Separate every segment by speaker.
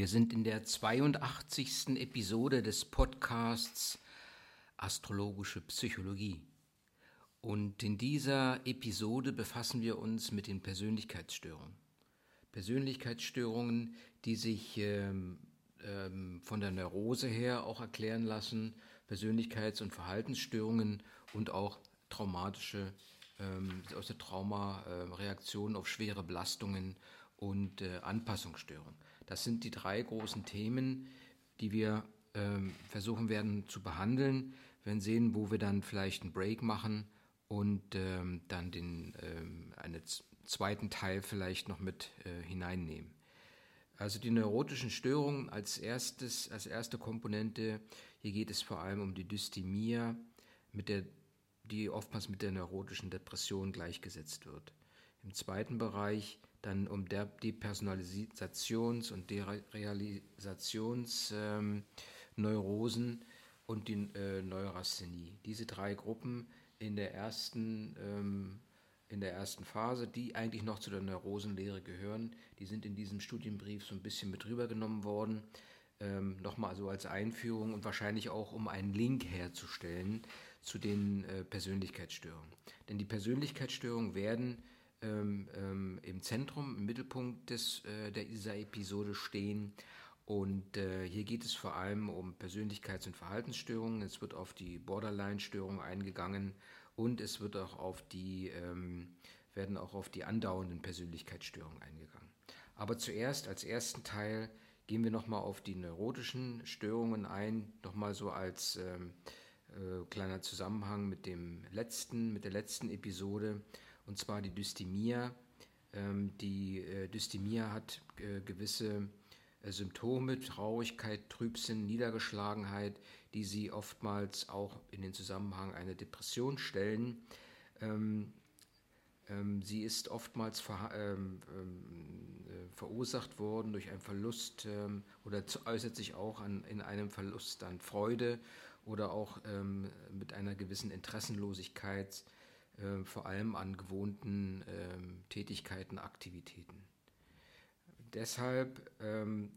Speaker 1: wir sind in der 82. Episode des Podcasts Astrologische Psychologie. Und in dieser Episode befassen wir uns mit den Persönlichkeitsstörungen. Persönlichkeitsstörungen, die sich ähm, ähm, von der Neurose her auch erklären lassen, Persönlichkeits- und Verhaltensstörungen und auch traumatische, ähm, aus der Trauma, äh, auf schwere Belastungen und äh, Anpassungsstörungen. Das sind die drei großen Themen, die wir ähm, versuchen werden zu behandeln. Wir werden sehen, wo wir dann vielleicht einen Break machen und ähm, dann den ähm, einen zweiten Teil vielleicht noch mit äh, hineinnehmen. Also die neurotischen Störungen als erstes, als erste Komponente. Hier geht es vor allem um die Dysthymia, mit der, die oftmals mit der neurotischen Depression gleichgesetzt wird. Im zweiten Bereich dann um der Depersonalisations- und Derealisationsneurosen ähm, und die äh, Neurasthenie. Diese drei Gruppen in der ersten ähm, in der ersten Phase, die eigentlich noch zu der Neurosenlehre gehören, die sind in diesem Studienbrief so ein bisschen mit rübergenommen worden. Ähm, Nochmal so als Einführung und wahrscheinlich auch, um einen Link herzustellen zu den äh, Persönlichkeitsstörungen. Denn die Persönlichkeitsstörungen werden ähm, ähm, im Zentrum, im Mittelpunkt des, äh, dieser Episode stehen. Und äh, hier geht es vor allem um Persönlichkeits- und Verhaltensstörungen. Es wird auf die Borderline-Störung eingegangen und es wird auch auf die, ähm, werden auch auf die andauernden Persönlichkeitsstörungen eingegangen. Aber zuerst, als ersten Teil, gehen wir nochmal auf die neurotischen Störungen ein, nochmal so als ähm, äh, kleiner Zusammenhang mit dem letzten, mit der letzten Episode und zwar die Dysthymia. Ähm, die äh, Dysthymia hat äh, gewisse äh, Symptome, Traurigkeit, Trübsinn, Niedergeschlagenheit, die sie oftmals auch in den Zusammenhang einer Depression stellen. Ähm, ähm, sie ist oftmals ver, ähm, ähm äh, verursacht worden durch einen Verlust ähm, oder äußert sich auch an, in einem Verlust an Freude oder auch mit einer gewissen Interessenlosigkeit äh, vor allem an gewohnten äh, Tätigkeiten, Aktivitäten. Deshalb ähm,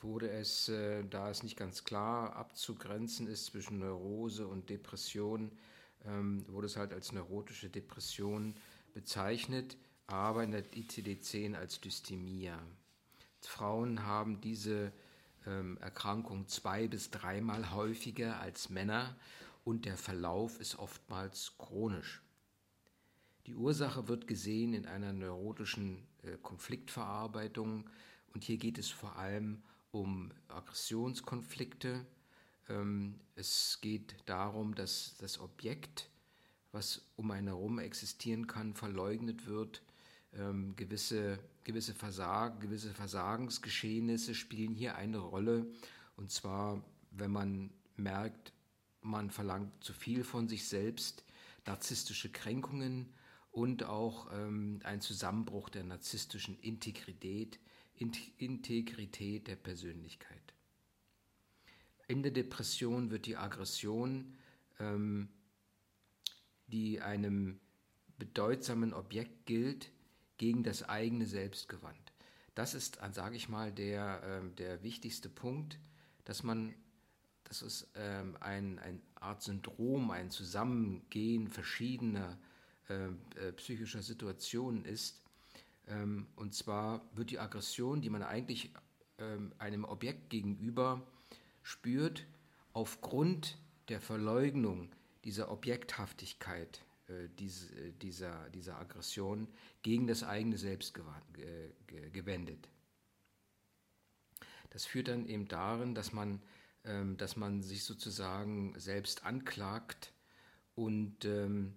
Speaker 1: wurde es, äh, da es nicht ganz klar abzugrenzen ist zwischen Neurose und Depression, ähm, wurde es halt als neurotische Depression bezeichnet, aber in der ICD-10 als Dysthymia. Frauen haben diese ähm, Erkrankung zwei bis dreimal häufiger als Männer und der Verlauf ist oftmals chronisch. Die Ursache wird gesehen in einer neurotischen äh, Konfliktverarbeitung und hier geht es vor allem um Aggressionskonflikte. Ähm, es geht darum, dass das Objekt, was um einen herum existieren kann, verleugnet wird. Ähm, gewisse, gewisse, Versagen, gewisse Versagensgeschehnisse spielen hier eine Rolle. Und zwar, wenn man merkt, man verlangt zu viel von sich selbst, narzisstische Kränkungen, und auch ähm, ein Zusammenbruch der narzisstischen Integrität, Integrität der Persönlichkeit. In der Depression wird die Aggression, ähm, die einem bedeutsamen Objekt gilt, gegen das eigene Selbst gewandt. Das ist, sage ich mal, der, äh, der wichtigste Punkt, dass man, das ist ähm, ein, eine Art Syndrom, ein Zusammengehen verschiedener äh, äh, psychischer Situationen ist. Ähm, und zwar wird die Aggression, die man eigentlich ähm, einem Objekt gegenüber spürt, aufgrund der Verleugnung dieser Objekthaftigkeit äh, diese, äh, dieser, dieser Aggression gegen das eigene Selbst gewendet. Das führt dann eben darin, dass man, ähm, dass man sich sozusagen selbst anklagt und ähm,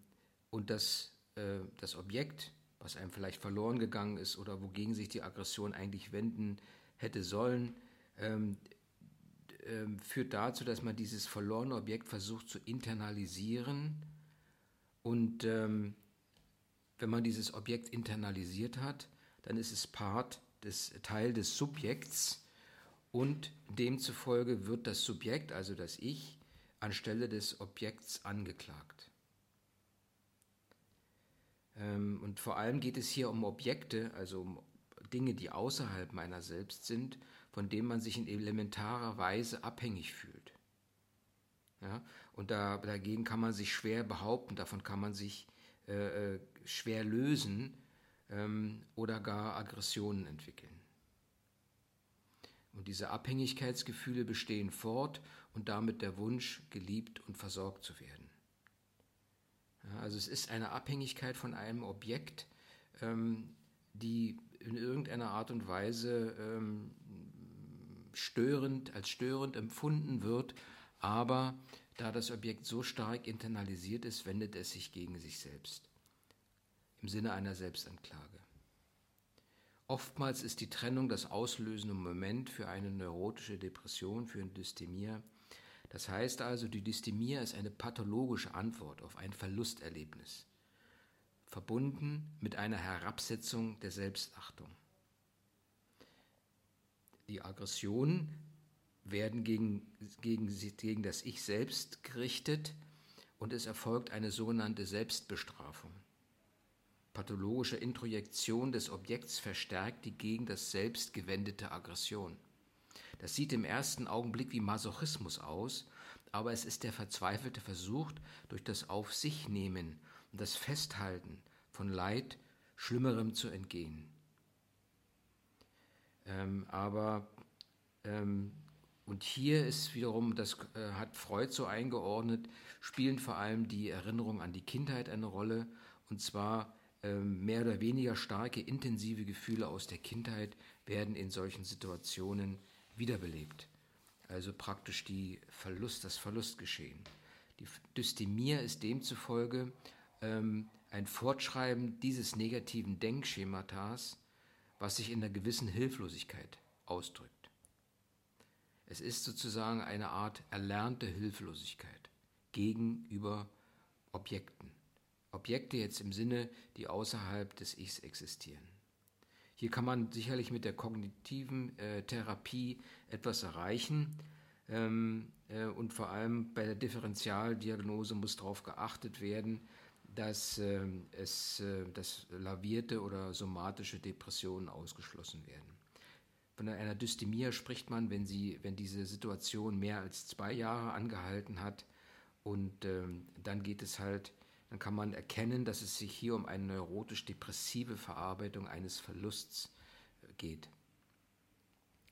Speaker 1: und das, äh, das Objekt, was einem vielleicht verloren gegangen ist oder wogegen sich die Aggression eigentlich wenden hätte sollen, ähm, äh, führt dazu, dass man dieses verlorene Objekt versucht zu internalisieren. Und ähm, wenn man dieses Objekt internalisiert hat, dann ist es Part des Teil des Subjekts und demzufolge wird das Subjekt, also das Ich, anstelle des Objekts angeklagt. Ähm, und vor allem geht es hier um Objekte, also um Dinge, die außerhalb meiner selbst sind, von denen man sich in elementarer Weise abhängig fühlt. Ja? Und da, dagegen kann man sich schwer behaupten, davon kann man sich äh, äh schwer lösen ähm, oder gar Aggressionen entwickeln. Und diese Abhängigkeitsgefühle bestehen fort und damit der Wunsch, geliebt und versorgt zu werden. Ja, also es ist eine Abhängigkeit von einem Objekt, ähm, die in irgendeiner Art und Weise ähm, störend, als störend empfunden wird, aber da das Objekt so stark internalisiert ist, wendet es sich gegen sich selbst. Im Sinne einer Selbstanklage. Oftmals ist die Trennung das auslösende Moment für eine neurotische Depression, für ein Dysthemia. Das heißt also, die Dysthemia ist eine pathologische Antwort auf ein Verlusterlebnis, verbunden mit einer Herabsetzung der Selbstachtung. Die Aggressionen werden gegen, gegen, gegen das Ich selbst gerichtet und es erfolgt eine sogenannte Selbstbestrafung pathologische Introjektion des Objekts verstärkt die gegen das Selbst gewendete Aggression. Das sieht im ersten Augenblick wie Masochismus aus, aber es ist der verzweifelte Versuch, durch das Auf sich nehmen und das Festhalten von Leid Schlimmerem zu entgehen. Ähm, aber ähm, und hier ist wiederum, das äh, hat Freud so eingeordnet, spielen vor allem die Erinnerungen an die Kindheit eine Rolle, und zwar ähm, mehr oder weniger starke, intensive Gefühle aus der Kindheit werden in solchen Situationen wiederbelebt. Also praktisch die Verlust, das Verlustgeschehen. Die Dysthemie ist demzufolge ähm, ein Fortschreiben dieses negativen Denkschematas, was sich in einer gewissen Hilflosigkeit ausdrückt. Es ist sozusagen eine Art erlernte Hilflosigkeit gegenüber Objekten. Objekte jetzt im Sinne, die außerhalb des Ichs existieren. Hier kann man sicherlich mit der kognitiven äh, Therapie etwas erreichen. Ähm, äh, und vor allem bei der Differentialdiagnose muss darauf geachtet werden, dass, äh, es, äh, dass lavierte oder somatische Depressionen ausgeschlossen werden. Von einer Dysthemie spricht man, wenn, sie, wenn diese Situation mehr als zwei Jahre angehalten hat. Und ähm, dann geht es halt dann kann man erkennen, dass es sich hier um eine neurotisch-depressive Verarbeitung eines Verlusts äh, geht.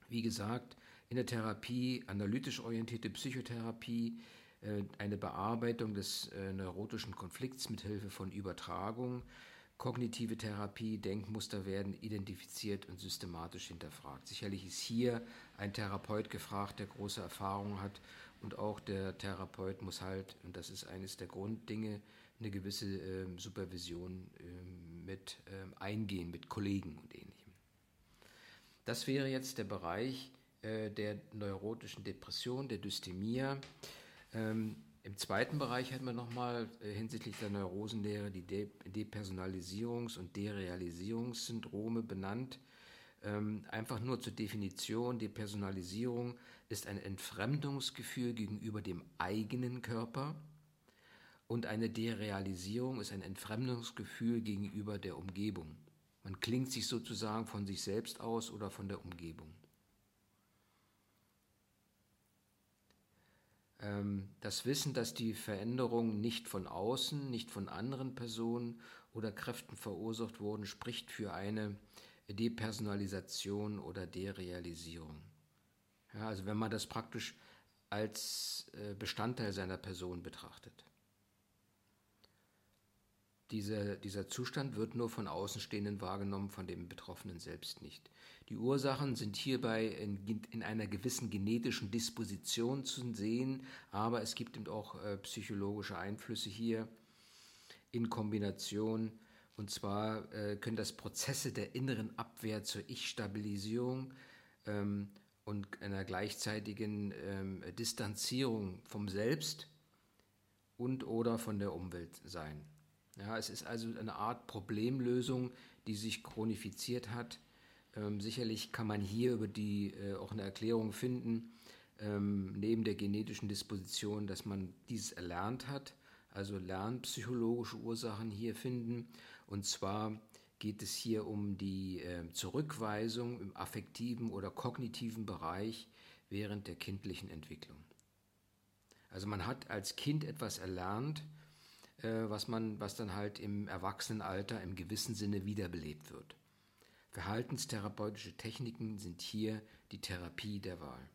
Speaker 1: Wie gesagt, in der Therapie, analytisch orientierte Psychotherapie, äh, eine Bearbeitung des äh, neurotischen Konflikts mit Hilfe von Übertragung, kognitive Therapie, Denkmuster werden identifiziert und systematisch hinterfragt. Sicherlich ist hier ein Therapeut gefragt, der große Erfahrung hat und auch der Therapeut muss halt, und das ist eines der Grunddinge, eine gewisse äh, Supervision äh, mit äh, eingehen, mit Kollegen und ähnlichem. Das wäre jetzt der Bereich äh, der neurotischen Depression, der Dysthemia. Ähm, Im zweiten Bereich hat man nochmal äh, hinsichtlich der Neurosenlehre die De Depersonalisierungs- und Derealisierungssyndrome benannt. Ähm, einfach nur zur Definition, Depersonalisierung ist ein Entfremdungsgefühl gegenüber dem eigenen Körper und eine Derealisierung ist ein Entfremdungsgefühl gegenüber der Umgebung. Man klingt sich sozusagen von sich selbst aus oder von der Umgebung. Ähm, das Wissen, dass die Veränderungen nicht von außen, nicht von anderen Personen oder Kräften verursacht wurden, spricht für eine Depersonalisation oder Derealisierung. Ja, also wenn man das praktisch als äh, Bestandteil seiner Person betrachtet. Diese, dieser Zustand wird nur von Außenstehenden wahrgenommen, von dem Betroffenen selbst nicht. Die Ursachen sind hierbei in, in einer gewissen genetischen Disposition zu sehen, aber es gibt eben auch äh, psychologische Einflüsse hier in Kombination. Und zwar äh, können das Prozesse der inneren Abwehr zur Ich-Stabilisierung ähm, und einer gleichzeitigen ähm, Distanzierung vom Selbst und oder von der Umwelt sein. Ja, es ist also eine Art Problemlösung, die sich chronifiziert hat. Ähm, sicherlich kann man hier über die äh, auch eine Erklärung finden, ähm, neben der genetischen Disposition, dass man dieses erlernt hat, also lernpsychologische Ursachen hier finden. Und zwar geht es hier um die äh, Zurückweisung im affektiven oder kognitiven Bereich während der kindlichen Entwicklung. Also man hat als Kind etwas erlernt, äh, was, man, was dann halt im Erwachsenenalter im gewissen Sinne wiederbelebt wird. Verhaltenstherapeutische Techniken sind hier die Therapie der Wahl.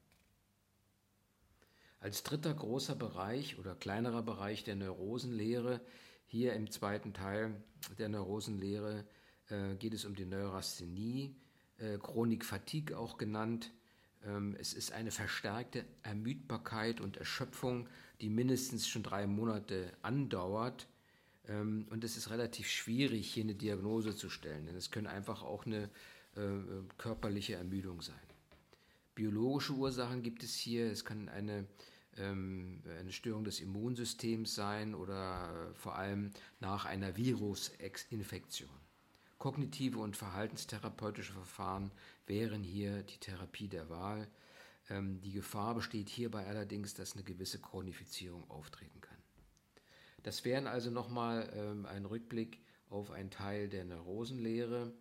Speaker 1: Als dritter großer Bereich oder kleinerer Bereich der Neurosenlehre, hier im zweiten Teil der Neurosenlehre, äh, geht es um die Neurasthenie, äh, Chronik Fatigue auch genannt. Ähm, es ist eine verstärkte Ermüdbarkeit und Erschöpfung, die mindestens schon drei Monate andauert. Ähm, und es ist relativ schwierig, hier eine Diagnose zu stellen, denn es können einfach auch eine äh, körperliche Ermüdung sein. Biologische Ursachen gibt es hier. Es kann eine, ähm, eine Störung des Immunsystems sein oder vor allem nach einer Virusinfektion. Kognitive und verhaltenstherapeutische Verfahren wären hier die Therapie der Wahl. Ähm, die Gefahr besteht hierbei allerdings, dass eine gewisse Chronifizierung auftreten kann. Das wären also nochmal ähm, ein Rückblick auf einen Teil der Neurosenlehre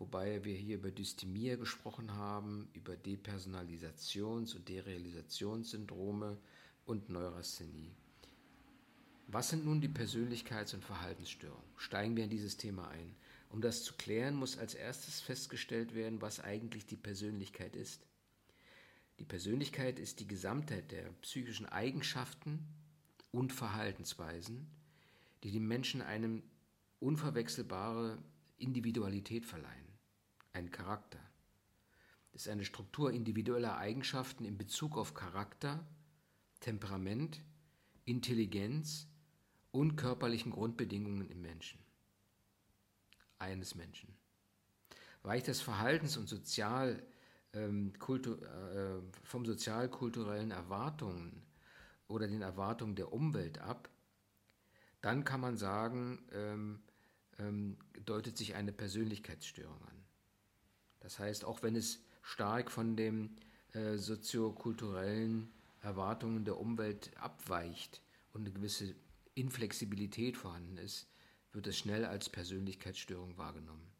Speaker 1: wobei wir hier über Dysthymie gesprochen haben, über Depersonalisations- und Derealisationssyndrome und Neurasthenie. Was sind nun die Persönlichkeits- und Verhaltensstörungen? Steigen wir in dieses Thema ein. Um das zu klären, muss als erstes festgestellt werden, was eigentlich die Persönlichkeit ist. Die Persönlichkeit ist die Gesamtheit der psychischen Eigenschaften und Verhaltensweisen, die dem Menschen eine unverwechselbare Individualität verleihen, einen Charakter. Das ist eine Struktur individueller Eigenschaften in Bezug auf Charakter, Temperament, Intelligenz und körperlichen Grundbedingungen im Menschen. Eines Menschen. Weicht das Verhaltens- und Sozial, ähm, äh, vom sozialkulturellen Erwartungen oder den Erwartungen der Umwelt ab, dann kann man sagen, ähm, ähm, deutet sich eine Persönlichkeitsstörung an. Das heißt, auch wenn es stark von den äh, soziokulturellen Erwartungen der Umwelt abweicht und eine gewisse Inflexibilität vorhanden ist, wird es schnell als Persönlichkeitsstörung wahrgenommen.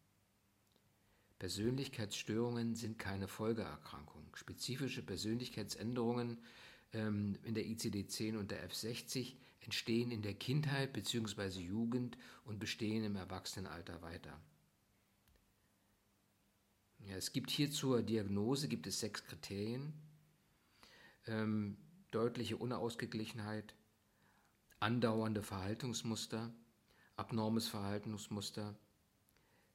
Speaker 1: Persönlichkeitsstörungen sind keine Folgeerkrankung. Spezifische Persönlichkeitsänderungen ähm, in der ICD-10 und der F60 entstehen in der Kindheit bzw. Jugend und bestehen im Erwachsenenalter weiter. Ja, es gibt hier zur Diagnose gibt es sechs Kriterien. Ähm, deutliche Unausgeglichenheit, andauernde Verhaltensmuster, abnormes Verhaltensmuster,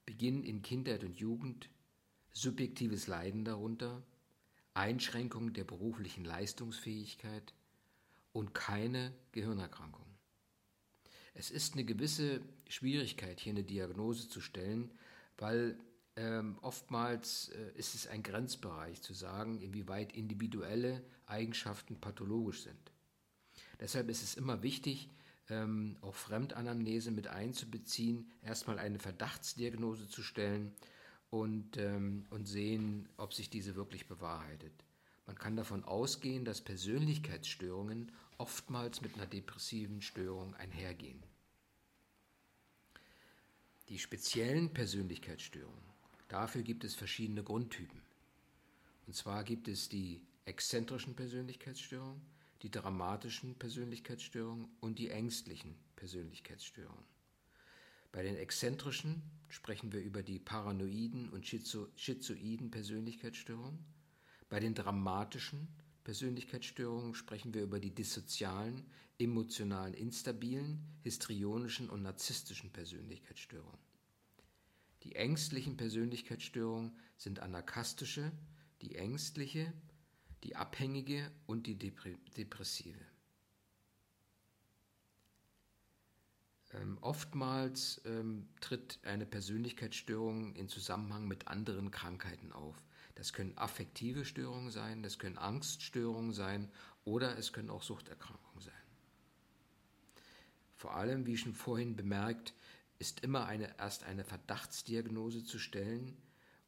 Speaker 1: Beginn in Kindheit und Jugend, subjektives Leiden darunter, Einschränkung der beruflichen Leistungsfähigkeit und keine Gehirnerkrankung. Es ist eine gewisse Schwierigkeit, hier eine Diagnose zu stellen, weil ähm, oftmals äh, ist es ein Grenzbereich zu sagen, inwieweit individuelle Eigenschaften pathologisch sind. Deshalb ist es immer wichtig, ähm, auch Fremdanamnese mit einzubeziehen, erstmal eine Verdachtsdiagnose zu stellen und, ähm, und sehen, ob sich diese wirklich bewahrheitet. Man kann davon ausgehen, dass Persönlichkeitsstörungen oftmals mit einer depressiven Störung einhergehen. Die speziellen Persönlichkeitsstörungen, dafür gibt es verschiedene Grundtypen. Und zwar gibt es die exzentrischen Persönlichkeitsstörungen, die dramatischen Persönlichkeitsstörungen und die ängstlichen Persönlichkeitsstörungen. Bei den exzentrischen sprechen wir über die paranoiden und schizoiden Persönlichkeitsstörungen. Bei den dramatischen Persönlichkeitsstörungen sprechen wir über die dissozialen, emotionalen instabilen, histrionischen und narzisstischen Persönlichkeitsstörungen. Die ängstlichen Persönlichkeitsstörungen sind anarkastische, die ängstliche, die abhängige und die depressive. Ähm, oftmals ähm, tritt eine Persönlichkeitsstörung in Zusammenhang mit anderen Krankheiten auf. Das können affektive Störungen sein, das können Angststörungen sein oder es können auch Suchterkrankungen sein. Vor allem, wie schon vorhin bemerkt, ist immer eine, erst eine Verdachtsdiagnose zu stellen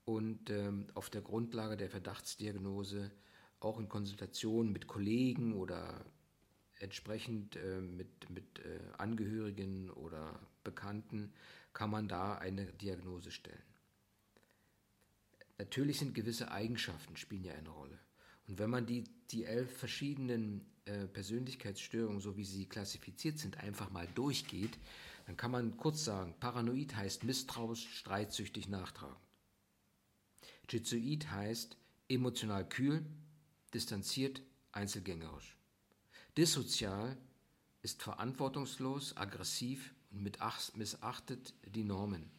Speaker 1: und ähm, auf der Grundlage der Verdachtsdiagnose auch in Konsultation mit Kollegen oder entsprechend äh, mit, mit äh, Angehörigen oder Bekannten kann man da eine Diagnose stellen. Natürlich sind gewisse Eigenschaften spielen ja eine Rolle. Und wenn man die, die elf verschiedenen äh, Persönlichkeitsstörungen, so wie sie klassifiziert sind, einfach mal durchgeht, dann kann man kurz sagen, paranoid heißt misstrauisch, streitsüchtig, nachtragend. Schizoid heißt emotional kühl, distanziert, einzelgängerisch. Dissozial ist verantwortungslos, aggressiv und missachtet die Normen.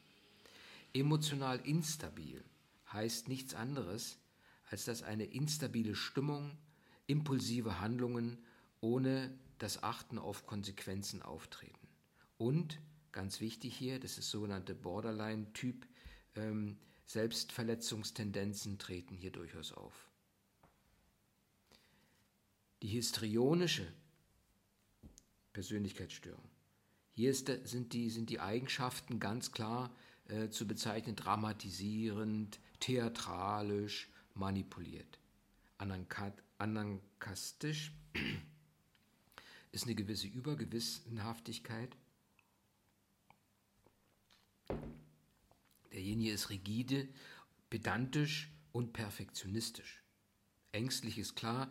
Speaker 1: Emotional instabil heißt nichts anderes, als dass eine instabile Stimmung, impulsive Handlungen ohne das Achten auf Konsequenzen auftreten. Und, ganz wichtig hier, das ist sogenannte Borderline-Typ, ähm, Selbstverletzungstendenzen treten hier durchaus auf. Die histrionische Persönlichkeitsstörung. Hier ist, sind, die, sind die Eigenschaften ganz klar äh, zu bezeichnen, dramatisierend, theatralisch, manipuliert. Anankastisch ist eine gewisse Übergewissenhaftigkeit. Derjenige ist rigide, pedantisch und perfektionistisch. Ängstlich ist klar,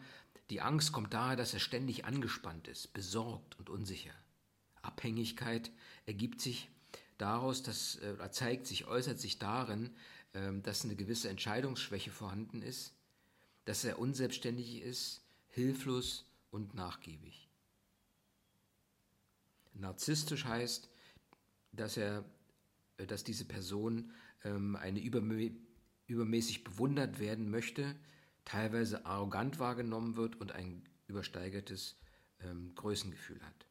Speaker 1: die Angst kommt daher, dass er ständig angespannt ist, besorgt und unsicher. Abhängigkeit ergibt sich daraus, dass, äh, zeigt sich, äußert sich darin, äh, dass eine gewisse Entscheidungsschwäche vorhanden ist, dass er unselbstständig ist, hilflos und nachgiebig. Narzisstisch heißt, dass er, äh, dass diese Person ähm, eine übermä übermäßig bewundert werden möchte, teilweise arrogant wahrgenommen wird und ein übersteigertes ähm, Größengefühl hat.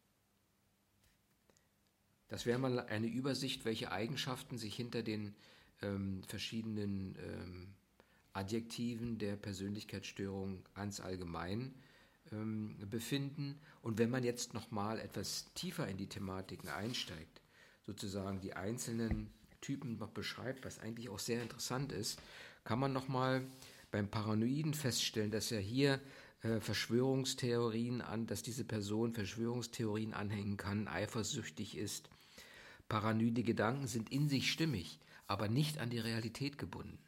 Speaker 1: Das wäre mal eine Übersicht, welche Eigenschaften sich hinter den ähm, verschiedenen ähm, Adjektiven der Persönlichkeitsstörung ganz allgemein ähm, befinden. Und wenn man jetzt nochmal etwas tiefer in die Thematiken einsteigt, sozusagen die einzelnen Typen noch beschreibt, was eigentlich auch sehr interessant ist, kann man nochmal beim Paranoiden feststellen, dass er hier äh, Verschwörungstheorien an, dass diese Person Verschwörungstheorien anhängen kann, eifersüchtig ist. Paranoide Gedanken sind in sich stimmig, aber nicht an die Realität gebunden.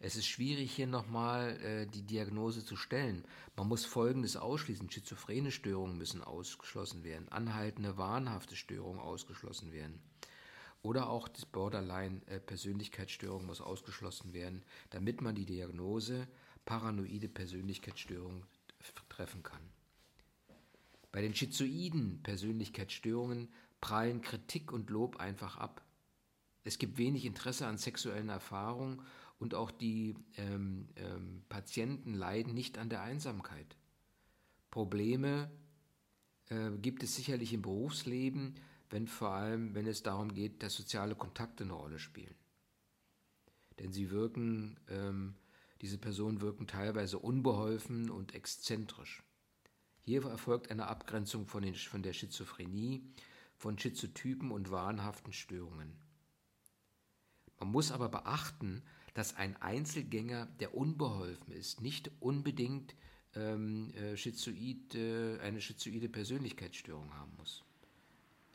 Speaker 1: Es ist schwierig, hier nochmal äh, die Diagnose zu stellen. Man muss Folgendes ausschließen. Schizophrene Störungen müssen ausgeschlossen werden, anhaltende wahnhafte Störungen ausgeschlossen werden. Oder auch das Borderline-Persönlichkeitsstörung muss ausgeschlossen werden, damit man die Diagnose paranoide Persönlichkeitsstörung treffen kann. Bei den schizoiden Persönlichkeitsstörungen prallen Kritik und Lob einfach ab. Es gibt wenig Interesse an sexuellen Erfahrungen und auch die ähm, ähm, Patienten leiden nicht an der Einsamkeit. Probleme äh, gibt es sicherlich im Berufsleben, wenn vor allem, wenn es darum geht, dass soziale Kontakte eine Rolle spielen. Denn sie wirken, ähm, diese Personen wirken teilweise unbeholfen und exzentrisch. Hier erfolgt eine Abgrenzung von, den, von der Schizophrenie, von Schizotypen und wahnhaften Störungen. Man muss aber beachten, dass ein Einzelgänger, der unbeholfen ist, nicht unbedingt ähm, äh, schizoid, äh, eine schizoide Persönlichkeitsstörung haben muss.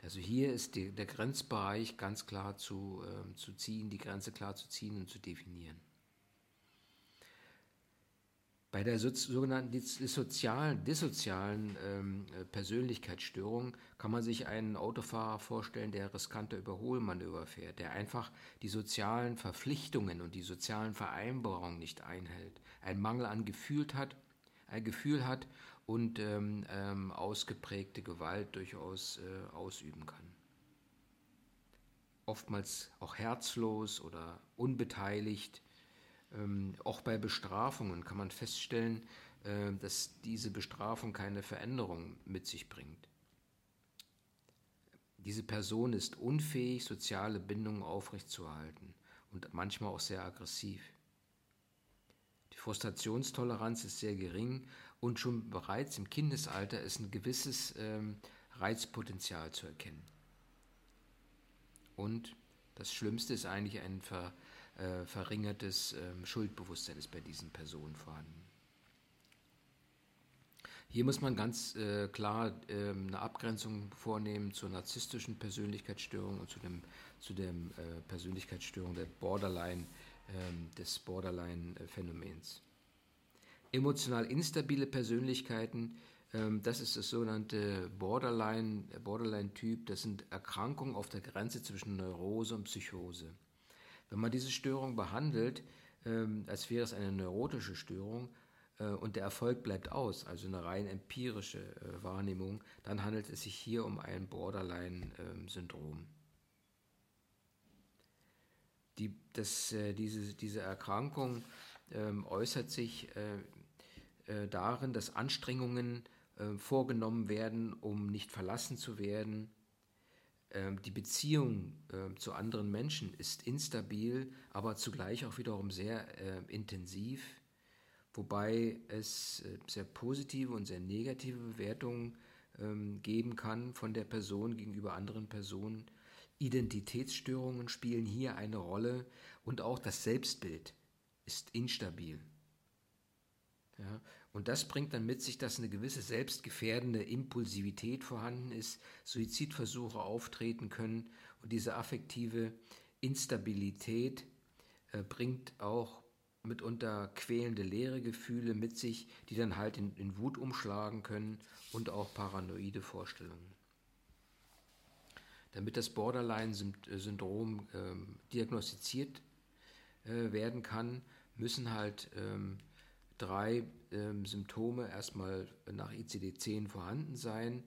Speaker 1: Also hier ist die, der Grenzbereich ganz klar zu, äh, zu ziehen, die Grenze klar zu ziehen und zu definieren. Bei der so, sogenannten dissozialen, dissozialen ähm, Persönlichkeitsstörung kann man sich einen Autofahrer vorstellen, der riskante Überholmanöver fährt, der einfach die sozialen Verpflichtungen und die sozialen Vereinbarungen nicht einhält, einen Mangel an Gefühl hat, ein Gefühl hat und ähm, ähm, ausgeprägte Gewalt durchaus äh, ausüben kann. Oftmals auch herzlos oder unbeteiligt. Ähm, auch bei Bestrafungen kann man feststellen, äh, dass diese Bestrafung keine Veränderung mit sich bringt. Diese Person ist unfähig, soziale Bindungen aufrechtzuerhalten und manchmal auch sehr aggressiv. Die Frustrationstoleranz ist sehr gering und schon bereits im Kindesalter ist ein gewisses ähm, Reizpotenzial zu erkennen. Und das Schlimmste ist eigentlich ein ver, äh, verringertes ähm, Schuldbewusstsein ist bei diesen Personen vorhanden. Hier muss man ganz äh, klar äh, eine Abgrenzung vornehmen zur narzisstischen Persönlichkeitsstörung und zu, dem, zu der äh, Persönlichkeitsstörung der Borderline, ähm, des Borderline-Phänomens. Emotional instabile Persönlichkeiten, ähm, das ist das sogenannte Borderline, Borderline-Typ, das sind Erkrankungen auf der Grenze zwischen Neurose und Psychose. Wenn man diese Störung behandelt, ähm, als wäre es eine neurotische Störung, äh, und der Erfolg bleibt aus, also eine rein empirische äh, Wahrnehmung, dann handelt es sich hier um ein Borderline-Syndrom. Die, das, äh, diese, diese Erkrankung ähm, äußert sich darin, dass Anstrengungen vorgenommen werden, um nicht verlassen zu werden. Ähm, die Beziehung zu anderen Menschen ist instabil, aber zugleich auch wiederum sehr intensiv wobei es äh, sehr positive und sehr negative Bewertungen ähm, geben kann von der Person gegenüber anderen Personen. Identitätsstörungen spielen hier eine Rolle und auch das Selbstbild ist instabil. Ja, und das bringt dann mit sich, dass eine gewisse selbstgefährdende Impulsivität vorhanden ist, Suizidversuche auftreten können und diese affektive Instabilität äh, bringt auch mitunter quälende leere Gefühle mit sich, die dann halt in, in Wut umschlagen können und auch paranoide Vorstellungen. Damit das Borderline-Syndrom ähm, diagnostiziert äh, werden kann, müssen halt ähm, drei ähm, Symptome erstmal nach ICD-10 vorhanden sein.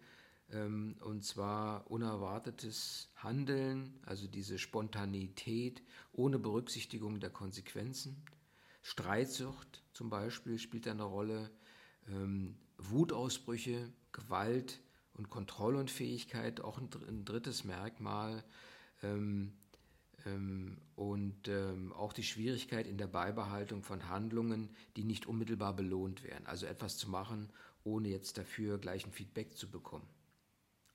Speaker 1: Ähm, und zwar unerwartetes Handeln, also diese Spontanität ohne Berücksichtigung der Konsequenzen. Streitsucht zum Beispiel spielt eine Rolle, ähm, Wutausbrüche, Gewalt und Kontrollunfähigkeit auch ein, ein drittes Merkmal. Ähm, und ähm, auch die Schwierigkeit in der Beibehaltung von Handlungen, die nicht unmittelbar belohnt werden. Also etwas zu machen, ohne jetzt dafür gleich ein Feedback zu bekommen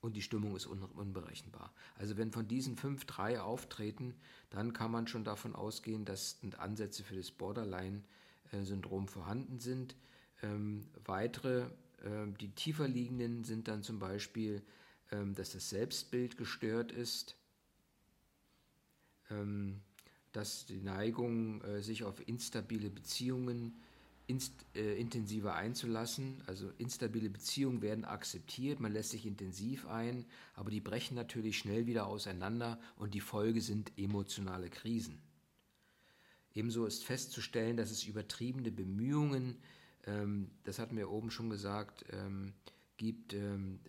Speaker 1: und die Stimmung ist un unberechenbar. Also wenn von diesen fünf drei auftreten, dann kann man schon davon ausgehen, dass Ansätze für das Borderline-Syndrom vorhanden sind. Ähm, weitere, die tiefer liegenden sind dann zum Beispiel, ähm, dass das Selbstbild gestört ist, ähm, dass die Neigung, äh, sich auf instabile Beziehungen inst, äh, intensiver einzulassen. Also instabile Beziehungen werden akzeptiert, man lässt sich intensiv ein, aber die brechen natürlich schnell wieder auseinander und die Folge sind emotionale Krisen. Ebenso ist festzustellen, dass es übertriebene Bemühungen, ähm, das hatten wir oben schon gesagt, ähm, gibt, ähm,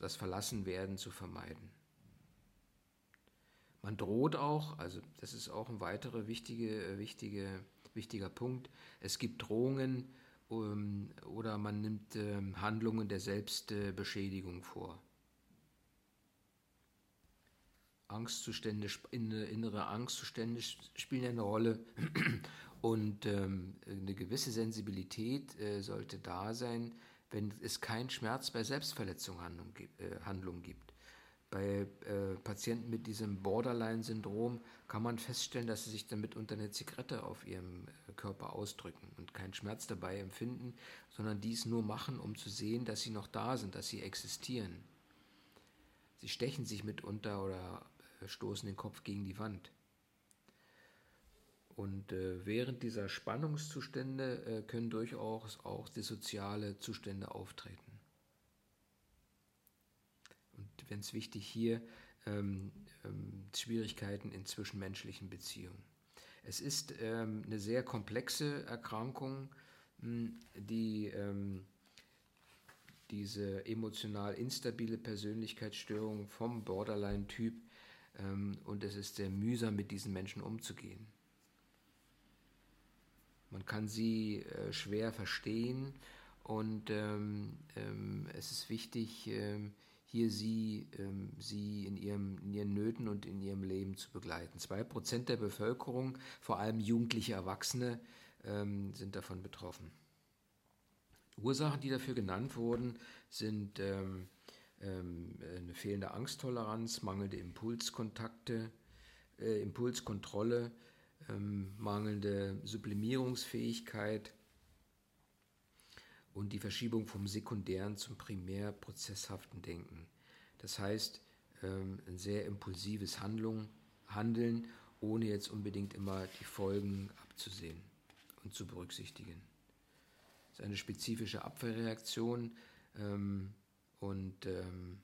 Speaker 1: das Verlassenwerden zu vermeiden. Man droht auch, also das ist auch ein weiterer wichtige, äh, wichtige wichtiger Punkt. Es gibt Drohungen ähm, oder man nimmt ähm, Handlungen der Selbstbeschädigung vor. Angstzustände, innere Angstzustände spielen eine Rolle und ähm, eine gewisse Sensibilität äh, sollte da sein, wenn es keinen Schmerz bei Selbstverletzung gibt. Äh, bei äh, Patienten mit diesem Borderline-Syndrom kann man feststellen, dass sie sich damit unter eine Zigarette auf ihrem äh, Körper ausdrücken und keinen Schmerz dabei empfinden, sondern dies nur machen, um zu sehen, dass sie noch da sind, dass sie existieren. Sie stechen sich mitunter oder äh, stoßen den Kopf gegen die Wand. Und äh, während dieser Spannungszustände äh, können durchaus auch dissoziale Zustände auftreten wenn es wichtig hier ähm, ähm, Schwierigkeiten in zwischenmenschlichen Beziehungen. Es ist ähm, eine sehr komplexe Erkrankung, mh, hm, die ähm, diese emotional instabile Persönlichkeitsstörung vom Borderline-Typ ähm, und es ist sehr mühsam, mit diesen Menschen umzugehen. Man kann sie äh, schwer verstehen und ähm, es ist wichtig, hier sie, ähm, sie in, ihrem, in ihren Nöten und in ihrem Leben zu begleiten. Zwei Prozent der Bevölkerung, vor allem jugendliche Erwachsene, ähm, sind davon betroffen. Ursachen, die dafür genannt wurden, sind ähm, ähm eine fehlende Angsttoleranz, mangelnde Impulskontakte, äh, Impulskontrolle, ähm, mangelnde Sublimierungsfähigkeit, und die Verschiebung vom sekundären zum primär prozesshaften Denken. Das heißt, ähm, ein sehr impulsives Handlung, Handeln, ohne jetzt unbedingt immer die Folgen abzusehen und zu berücksichtigen. Das ist eine spezifische Abwehrreaktion ähm, und ähm,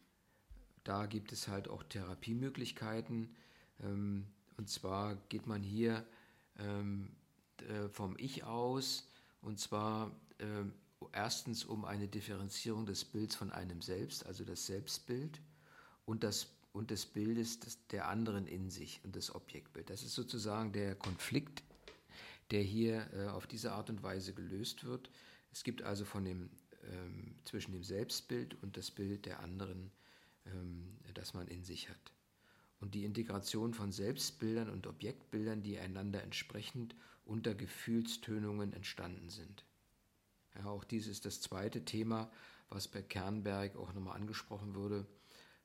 Speaker 1: da gibt es halt auch Therapiemöglichkeiten. und zwar geht man hier äh, vom Ich aus und zwar erstens um eine Differenzierung des Bilds von einem selbst, also das Selbstbild, und, das, und des Bildes des, der anderen in sich und das Objektbild. Das ist sozusagen der Konflikt, der hier äh, auf diese Art und Weise gelöst wird. Es gibt also von dem, ähm, zwischen dem Selbstbild und das Bild der anderen, ähm, das man in sich hat. Und die Integration von Selbstbildern und Objektbildern, die einander entsprechend unter Gefühlstönungen entstanden sind. Ja, auch dies ist das zweite Thema, was bei Kernberg auch nochmal angesprochen wurde,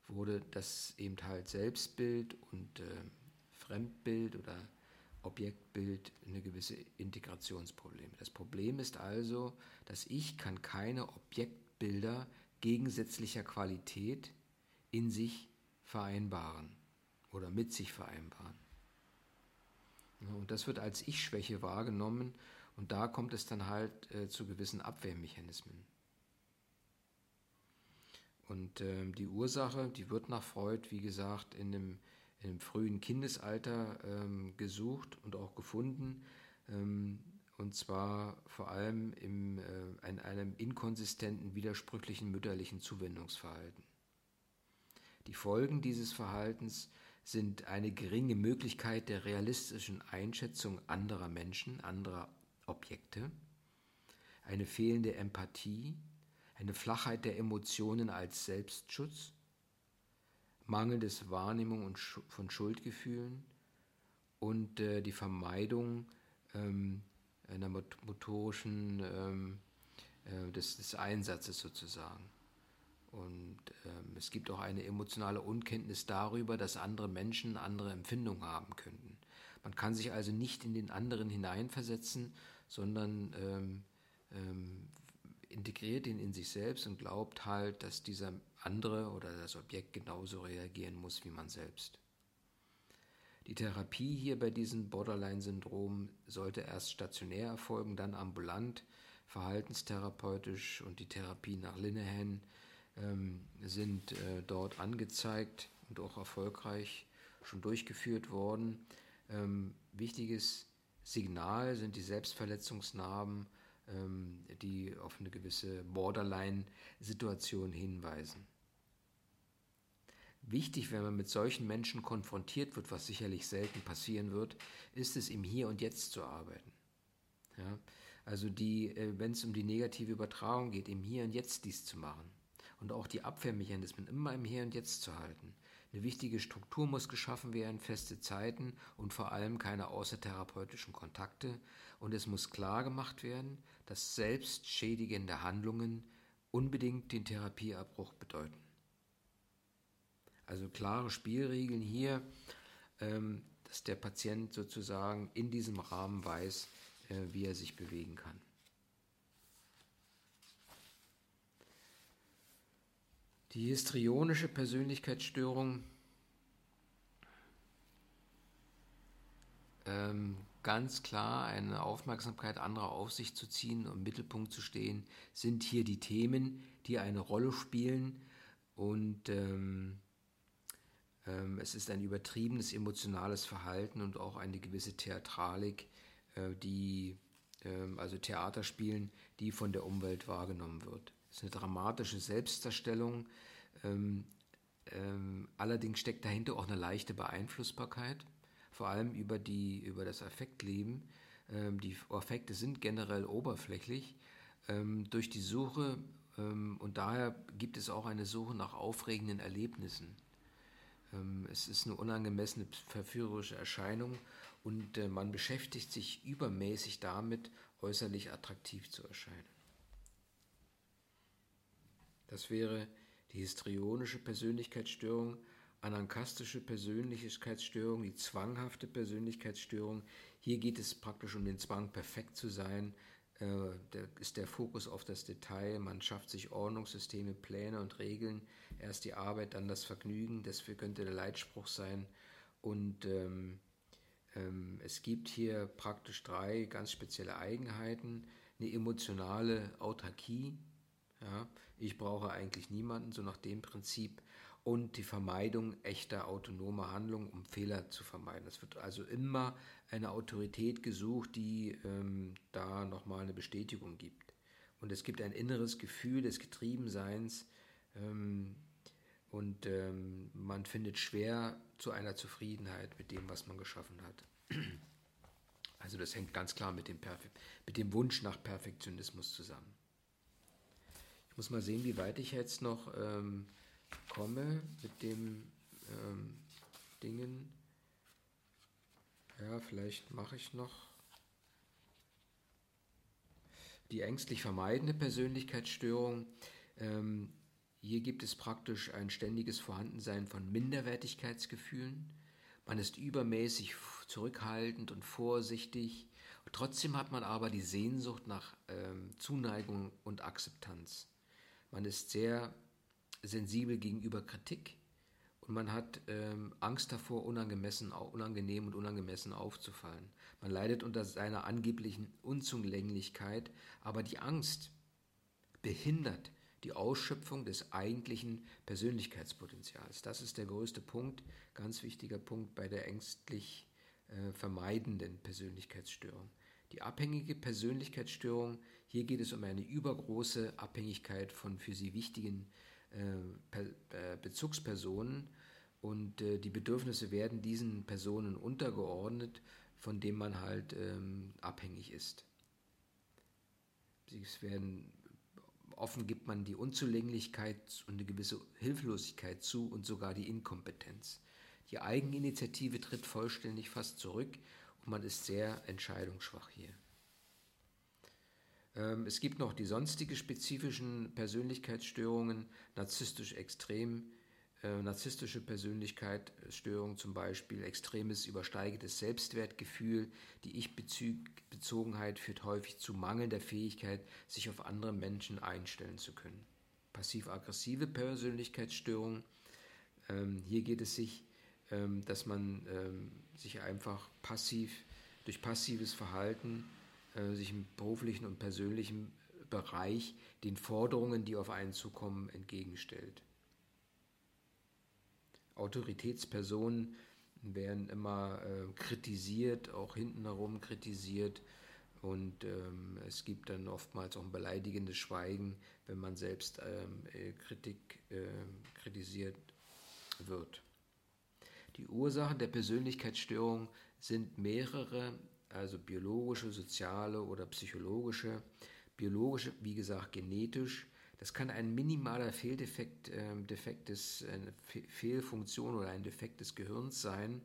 Speaker 1: wurde, dass eben halt Selbstbild und äh, Fremdbild oder Objektbild eine gewisse Integrationsprobleme. Das Problem ist also, dass ich kann keine Objektbilder gegensätzlicher Qualität in sich vereinbaren oder mit sich vereinbaren. Und das wird als Ich-Schwäche wahrgenommen und da kommt es dann halt äh, zu gewissen Abwehrmechanismen. Und äh, die Ursache, die wird nach Freud, wie gesagt, in dem, in dem frühen Kindesalter ähm, gesucht und auch gefunden. Ähm, und zwar vor allem im, äh, in einem inkonsistenten, widersprüchlichen mütterlichen Zuwendungsverhalten. Die Folgen dieses Verhaltens sind eine geringe Möglichkeit der realistischen Einschätzung anderer Menschen, anderer Objekte, eine fehlende Empathie, eine Flachheit der Emotionen als Selbstschutz, mangelndes Wahrnehmung und von Schuldgefühlen und äh, die Vermeidung ähm, einer motorischen ähm, äh, des, des, Einsatzes sozusagen. Und ähm, es gibt auch eine emotionale Unkenntnis darüber, dass andere Menschen andere Empfindungen haben könnten. Man kann sich also nicht in den anderen hineinversetzen, sondern ähm, ähm, integriert ihn in sich selbst und glaubt halt, dass dieser andere oder das Objekt genauso reagieren muss wie man selbst. Die Therapie hier bei diesem Borderline-Syndrom sollte erst stationär erfolgen, dann ambulant, verhaltenstherapeutisch und die Therapie nach Linehan ähm, sind äh, dort angezeigt und auch erfolgreich schon durchgeführt worden. Ähm, wichtiges Signal sind die Selbstverletzungsnarben, ähm, die auf eine gewisse Borderline-Situation hinweisen. Wichtig, wenn man mit solchen Menschen konfrontiert wird, was sicherlich selten passieren wird, ist es, im Hier und Jetzt zu arbeiten. Ja? Also äh, wenn es um die negative Übertragung geht, im Hier und Jetzt dies zu machen und auch die Abwehrmechanismen immer im Hier und Jetzt zu halten. Eine wichtige Struktur muss geschaffen werden, feste Zeiten und vor allem keine außertherapeutischen Kontakte. Und es muss klar gemacht werden, dass selbstschädigende Handlungen unbedingt den Therapieabbruch bedeuten. Also klare Spielregeln hier, ähm, dass der Patient sozusagen in diesem Rahmen weiß, äh, wie er sich bewegen kann. Die histrionische Persönlichkeitsstörung ähm, ganz klar eine Aufmerksamkeit anderer auf sich zu ziehen und im Mittelpunkt zu stehen, sind hier die Themen, die eine Rolle spielen und ähm, ähm, es ist ein übertriebenes emotionales Verhalten und auch eine gewisse Theatralik, äh, die ähm, also Theaterspielen, die von der Umwelt wahrgenommen wird. Es ist eine dramatische Selbstdarstellung. Ähm, ähm, allerdings steckt dahinter auch eine leichte Beeinflussbarkeit, vor allem über, die, über das Affektleben. Ähm, die Affekte sind generell oberflächlich. Ähm, durch die Suche, ähm, und daher gibt es auch eine Suche nach aufregenden Erlebnissen. Ähm, es ist eine unangemessene verführerische Erscheinung und äh, man beschäftigt sich übermäßig damit, äußerlich attraktiv zu erscheinen. Das wäre die histrionische Persönlichkeitsstörung, anankastische Persönlichkeitsstörung, die zwanghafte Persönlichkeitsstörung. Hier geht es praktisch um den Zwang, perfekt zu sein, äh, der, ist der Fokus auf das Detail. Man schafft sich Ordnungssysteme, Pläne und Regeln. Erst die Arbeit, dann das Vergnügen. Das könnte der Leitspruch sein. Und ähm, ähm, es gibt hier praktisch drei ganz spezielle Eigenheiten. Eine emotionale Autarkie. Ja, ich brauche eigentlich niemanden, so nach dem Prinzip. Und die Vermeidung echter autonomer Handlungen, um Fehler zu vermeiden. Es wird also immer eine Autorität gesucht, die ähm, da nochmal eine Bestätigung gibt. Und es gibt ein inneres Gefühl des Getriebenseins ähm, und ähm, man findet schwer zu einer Zufriedenheit mit dem, was man geschaffen hat. Also das hängt ganz klar mit dem, Perfe mit dem Wunsch nach Perfektionismus zusammen. Ich muss mal sehen, wie weit ich jetzt noch ähm, komme mit dem ähm, Dingen. Ja, vielleicht mache ich noch die ängstlich vermeidende Persönlichkeitsstörung. Ähm, hier gibt es praktisch ein ständiges Vorhandensein von Minderwertigkeitsgefühlen. Man ist übermäßig zurückhaltend und vorsichtig. Trotzdem hat man aber die Sehnsucht nach ähm, Zuneigung und Akzeptanz. Man ist sehr sensibel gegenüber Kritik und man hat ähm, Angst davor, unangemessen, unangenehm und unangemessen aufzufallen. Man leidet unter seiner angeblichen Unzulänglichkeit, aber die Angst behindert die Ausschöpfung des eigentlichen Persönlichkeitspotenzials. Das ist der größte Punkt, ganz wichtiger Punkt bei der ängstlich äh, vermeidenden Persönlichkeitsstörung. Die abhängige Persönlichkeitsstörung, hier geht es um eine übergroße Abhängigkeit von für sie wichtigen äh, äh, Bezugspersonen und äh, die Bedürfnisse werden diesen Personen untergeordnet, von denen man halt ähm, abhängig ist. Es werden offen gibt man die Unzulänglichkeit und eine gewisse Hilflosigkeit zu und sogar die Inkompetenz. Die Eigeninitiative tritt vollständig fast zurück und man ist sehr entscheidungsschwach hier. Ähm, es gibt noch die sonstige spezifischen Persönlichkeitsstörungen, narzisstisch extrem, äh, narzisstische Persönlichkeitsstörungen zum Beispiel, extremes übersteigendes Selbstwertgefühl, die Ich-Bezogenheit führt häufig zu mangelnder Fähigkeit, sich auf andere Menschen einstellen zu können. Passiv-aggressive Persönlichkeitsstörungen, ähm, hier geht es sich, ähm, dass man sich einfach passiv durch passives Verhalten äh, sich im beruflichen und persönlichen Bereich den Forderungen, die auf einen zukommen, entgegenstellt. Autoritätspersonen werden immer äh, kritisiert, auch hinten herum kritisiert und ähm, es gibt dann oftmals auch ein beleidigendes Schweigen, wenn man selbst ähm, äh, Kritik äh, kritisiert wird. Die Ursachen der Persönlichkeitsstörung sind mehrere also biologische, soziale oder psychologische. Biologische, wie gesagt, genetisch. Das kann ein minimaler Fehldefekt, äh, Defekt des, eine Fehlfunktion oder ein Defekt des Gehirns sein.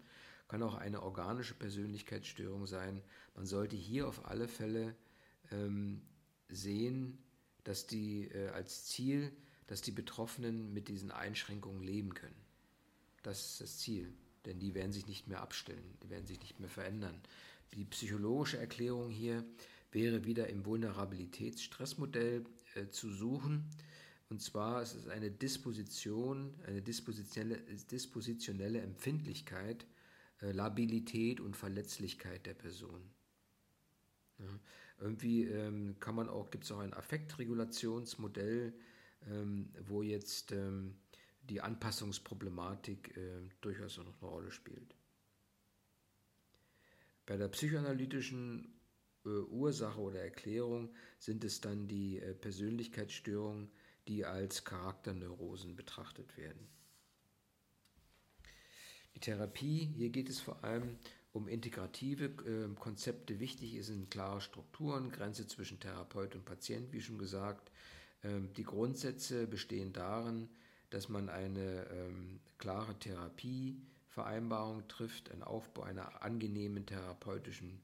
Speaker 1: Kann auch eine organische Persönlichkeitsstörung sein. Man sollte hier auf alle Fälle ähm, sehen, dass die äh, als Ziel, dass die Betroffenen mit diesen Einschränkungen leben können. Das ist das Ziel, denn die werden sich nicht mehr abstellen, die werden sich nicht mehr verändern. Die psychologische Erklärung hier wäre wieder im Vulnerabilitätsstressmodell äh, zu suchen. Und zwar ist es eine Disposition, eine dispositionelle, dispositionelle Empfindlichkeit, äh, Labilität und Verletzlichkeit der Person. Ja. Irgendwie ähm, kann man auch, gibt es auch ein Affektregulationsmodell, ähm, wo jetzt ähm, die Anpassungsproblematik äh, durchaus noch eine Rolle spielt. Bei der psychoanalytischen äh, Ursache oder Erklärung sind es dann die äh, Persönlichkeitsstörungen, die als Charakterneurosen betrachtet werden. Die Therapie, hier geht es vor allem um integrative äh, Konzepte. Wichtig sind klare Strukturen, Grenze zwischen Therapeut und Patient, wie schon gesagt. Ähm, die Grundsätze bestehen darin, dass man eine ähm, klare Therapie Vereinbarung trifft, ein Aufbau einer angenehmen therapeutischen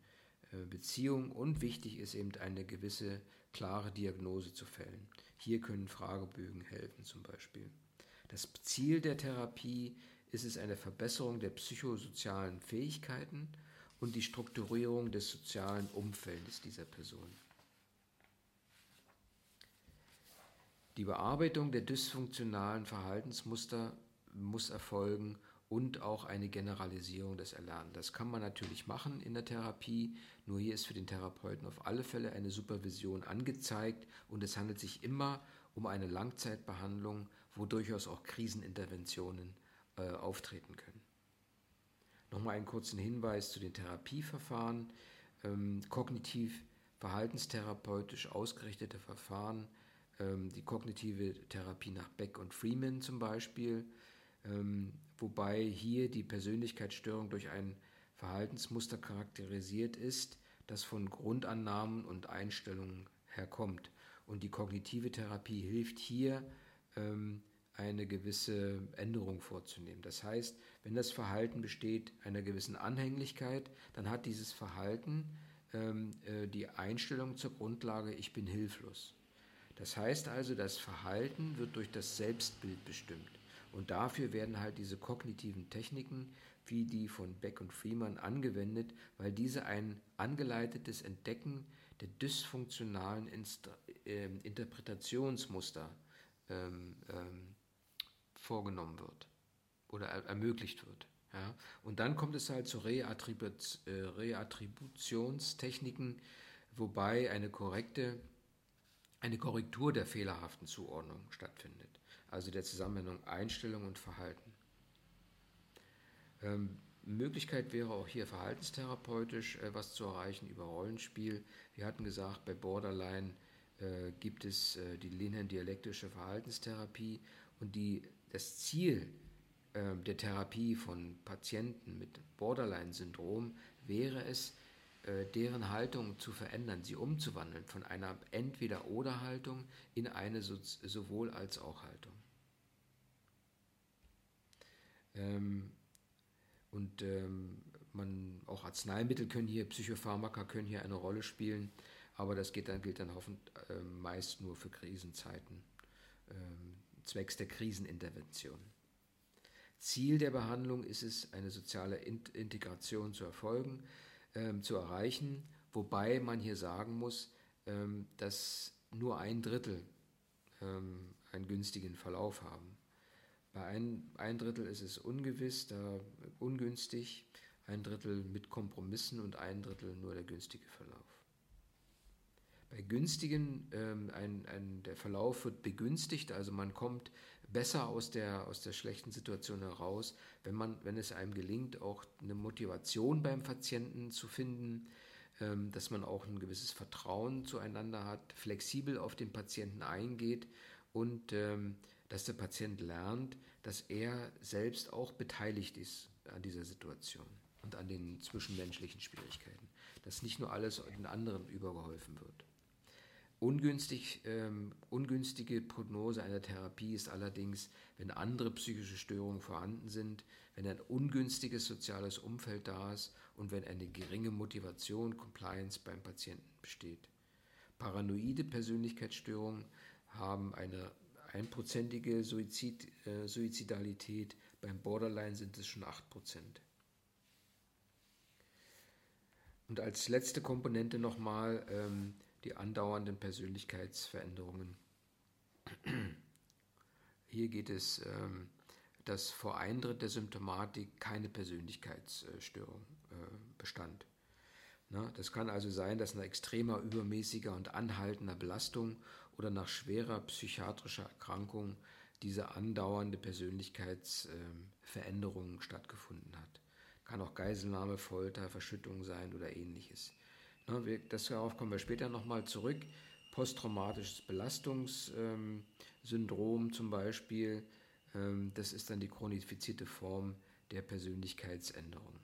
Speaker 1: äh, Beziehung und wichtig ist eben eine gewisse klare Diagnose zu fällen. Hier können Fragebögen helfen zum Beispiel. Das Ziel der Therapie ist es eine Verbesserung der psychosozialen Fähigkeiten und die Strukturierung des sozialen Umfeldes dieser Person. Die Bearbeitung der dysfunktionalen Verhaltensmuster muss erfolgen und auch eine Generalisierung des Erlernens. Das kann man natürlich machen in der Therapie, nur hier ist für den Therapeuten auf alle Fälle eine Supervision angezeigt und es handelt sich immer um eine Langzeitbehandlung, wo durchaus auch Kriseninterventionen äh, auftreten können. Nochmal einen kurzen Hinweis zu den Therapieverfahren. Ähm, kognitiv verhaltenstherapeutisch ausgerichtete Verfahren, ähm, die kognitive Therapie nach Beck und Freeman zum Beispiel, ähm, wobei hier die Persönlichkeitsstörung durch ein Verhaltensmuster charakterisiert ist, das von Grundannahmen und Einstellungen herkommt. Und die kognitive Therapie hilft hier, ähm, eine gewisse Änderung vorzunehmen. Das heißt, wenn das Verhalten besteht einer gewissen Anhänglichkeit, dann hat dieses Verhalten ähm, äh, die Einstellung zur Grundlage, ich bin hilflos. Das heißt also, das Verhalten wird durch das Selbstbild bestimmt. Und dafür werden halt diese kognitiven Techniken wie die von Beck und Freeman angewendet, weil diese ein angeleitetes Entdecken der dysfunktionalen Inst äh, Interpretationsmuster ähm, ähm, vorgenommen wird oder er ermöglicht wird. Ja? Und dann kommt es halt zu Reattribut äh, Reattributionstechniken, wobei eine korrekte, eine Korrektur der fehlerhaften Zuordnung stattfindet, also der Zusammenhang Einstellung und Verhalten. Ähm, Möglichkeit wäre auch hier verhaltenstherapeutisch äh, was zu erreichen über Rollenspiel. Wir hatten gesagt, bei Borderline äh, gibt es äh, die Linhen-dialektische Verhaltenstherapie und die, das Ziel äh, der Therapie von Patienten mit Borderline-Syndrom wäre es, äh, deren Haltung zu verändern, sie umzuwandeln von einer Entweder-Oder-Haltung in eine so, sowohl als auch Haltung. Ähm, und ähm, man, auch Arzneimittel können hier, Psychopharmaka können hier eine Rolle spielen, aber das geht dann, gilt dann hoffentlich äh, meist nur für Krisenzeiten, äh, zwecks der Krisenintervention. Ziel der Behandlung ist es, eine soziale Integration zu erfolgen, äh, zu erreichen, wobei man hier sagen muss, ähm, dass nur ein Drittel ähm, einen günstigen Verlauf haben. Bei ein, ein Drittel ist es ungewiss, da ungünstig, ein Drittel mit Kompromissen und ein Drittel nur der günstige Verlauf. Bei günstigen, ähm, ein, ein, der Verlauf wird begünstigt, also man kommt besser aus der, aus der schlechten Situation heraus, wenn, man, wenn es einem gelingt, auch eine Motivation beim Patienten zu finden, ähm, dass man auch ein gewisses Vertrauen zueinander hat, flexibel auf den Patienten eingeht und ähm, dass der Patient lernt, dass er selbst auch beteiligt ist an dieser Situation und an den zwischenmenschlichen Schwierigkeiten, dass nicht nur alles den anderen übergeholfen wird. Ungünstig, ähm, ungünstige Prognose einer Therapie ist allerdings, wenn andere psychische Störungen vorhanden sind, wenn ein ungünstiges soziales Umfeld da ist und wenn eine geringe Motivation, Compliance beim Patienten besteht. Paranoide Persönlichkeitsstörungen haben eine einprozentige Suizid, äh, Suizidalität, beim Borderline sind es schon 8%. Und als letzte Komponente nochmal ähm, die andauernden Persönlichkeitsveränderungen. Hier geht es, ähm, dass vor Eintritt der Symptomatik keine Persönlichkeitsstörung äh, bestand. Na, das kann also sein, dass nach extremer, übermäßiger und anhaltender Belastung oder nach schwerer psychiatrischer Erkrankung diese andauernde Persönlichkeitsveränderung stattgefunden hat. Kann auch Geiselnahme, Folter, Verschüttung sein oder ähnliches. Das, darauf kommen wir später nochmal zurück. Posttraumatisches Belastungssyndrom zum Beispiel, ähm, das ist dann die chronifizierte Form der Persönlichkeitsänderung.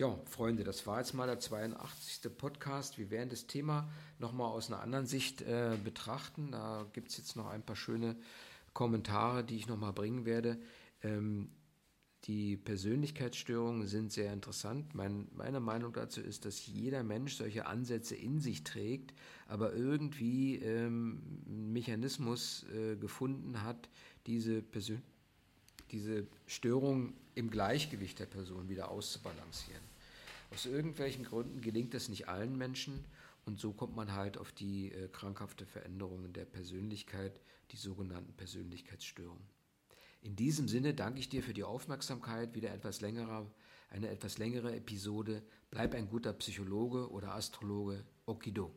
Speaker 1: Ja, Freunde, das war jetzt mal der 82. Podcast. Wir werden das Thema nochmal aus einer anderen Sicht äh, betrachten. Da gibt es jetzt noch ein paar schöne Kommentare, die ich nochmal bringen werde. Ähm, die Persönlichkeitsstörungen sind sehr interessant. Mein, meine Meinung dazu ist, dass jeder Mensch solche Ansätze in sich trägt, aber irgendwie ähm, einen Mechanismus äh, gefunden hat, diese, Persön diese Störung im Gleichgewicht der Person wieder auszubalancieren. Aus irgendwelchen Gründen gelingt das nicht allen Menschen Und so kommt man halt auf die äh, krankhafte Veränderungen der Persönlichkeit, die sogenannten Persönlichkeitsstörungen. In diesem Sinne danke ich dir für die Aufmerksamkeit. Wieder etwas längerer, eine etwas längere Episode. Bleib ein guter Psychologe oder Astrologe. Okido.